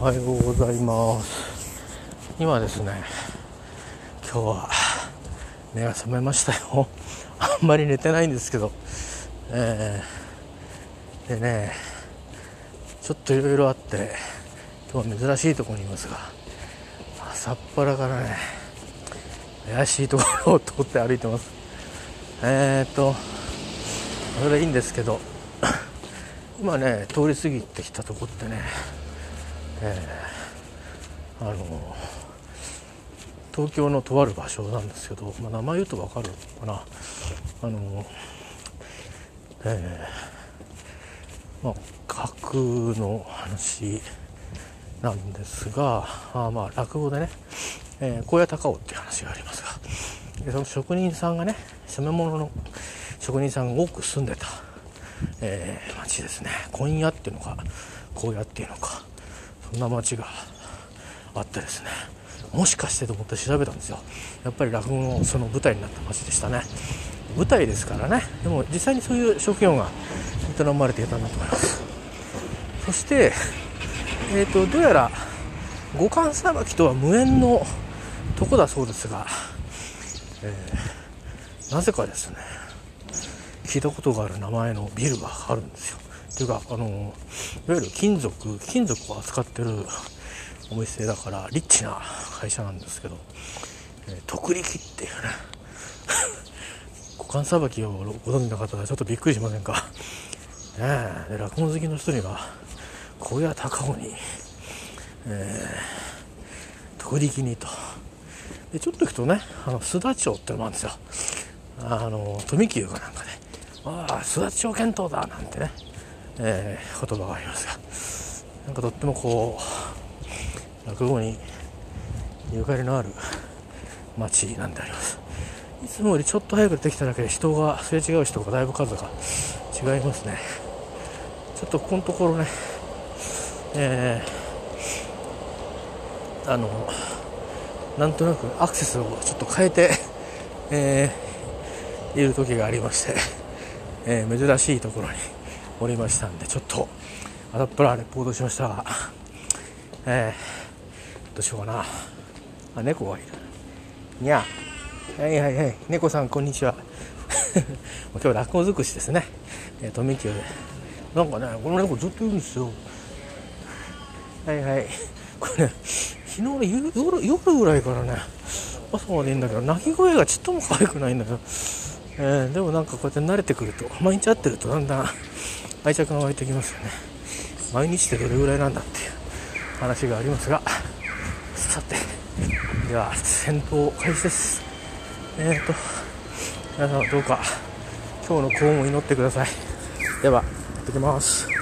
おはようございます。今ですね今日は目が覚めましたよ。あんまり寝てないんですけど。えー、でねちょっといろいろあって今日は珍しいところにいますが朝っぱらからね怪しいところを通って歩いてます。えー、っとそれいいんですけど今ね通り過ぎてきたとこってねえー、あの東京のとある場所なんですけど、まあ、名前言うと分かるのかな。あのえー、まあ架の話なんですがあまあ落語でね、えー、高野高尾っていう話がありますがでその職人さんがね染め物の職人さんが多く住んでた、えー、町ですね。今夜っていうのか荒野っていうのか。んな町があってですねもしかしてと思って調べたんですよ。やっぱり落語のその舞台になった町でしたね。舞台ですからね。でも実際にそういう職業が営まれていたんだと思います。そしてえーと、どうやら五感さばきとは無縁のとこだそうですが、えー、なぜかですね聞いたことがある名前のビルがあるんですよ。っていうかあのいわゆる金属金属を扱ってるお店だからリッチな会社なんですけど、え、徳力っていうね 股間さばきをご存知の方はちょっとびっくりしませんか、ね、で落語好きの人には小屋高尾に、えー、徳力にと。でちょっと行くとねあの須田町ってのもあるんですよ。あの富久かなんか、ね、ああ須田町検討だなんてね、えー、言葉がありますがなんかとってもこう落語にゆかりのある町なんであります。いつもよりちょっと早く出てきただけで人がすれ違う人がだいぶ数が違いますね。ちょっとここのところねえー、あのなんとなくアクセスをちょっと変えて、えー、いる時がありまして、えー、珍しいところにおりましたんでちょっと朝っぱらレポートしましたが、えー、どうしようかな。あ猫がいる。にゃはいはいはい。猫さんこんにちは。今日落語尽くしですね、えー、富久でなんかねこの猫ずっといるんですよ。はいはい。これね昨日夜夜ぐらいからね朝までいいんだけど鳴き声がちっとも可愛くないんだよ、えー、でもなんかこうやって慣れてくると毎日会ってるとだんだん愛着が湧いてきますよね。毎日ってどれぐらいなんだっていう話がありますが。さてでは戦闘開始です。えっ、ー、と皆さんどうか今日の幸運を祈ってください。では行ってきます。